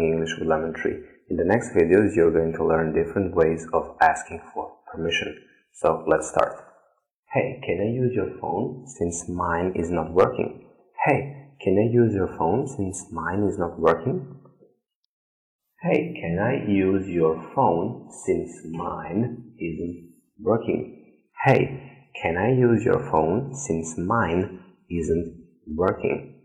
English with Lemon Tree. In the next videos, you're going to learn different ways of asking for permission. So let's start. Hey, can I use your phone since mine is not working? Hey, can I use your phone since mine is not working? Hey, can I use your phone since mine isn't working? Hey, can I use your phone since mine isn't working?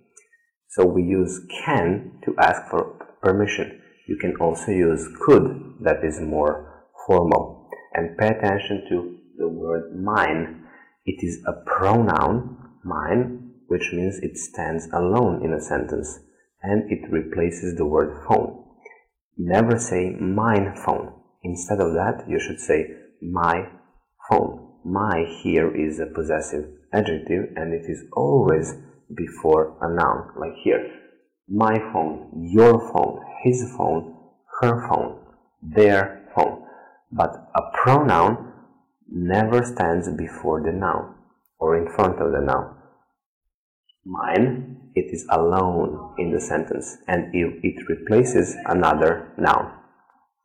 So we use can to ask for permission. You can also use could, that is more formal. And pay attention to the word mine. It is a pronoun, mine, which means it stands alone in a sentence and it replaces the word phone. Never say mine phone. Instead of that, you should say my phone. My here is a possessive adjective and it is always before a noun, like here. My phone, your phone, his phone, her phone, their phone. But a pronoun never stands before the noun or in front of the noun. Mine, it is alone in the sentence and if it replaces another noun.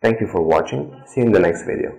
Thank you for watching. See you in the next video.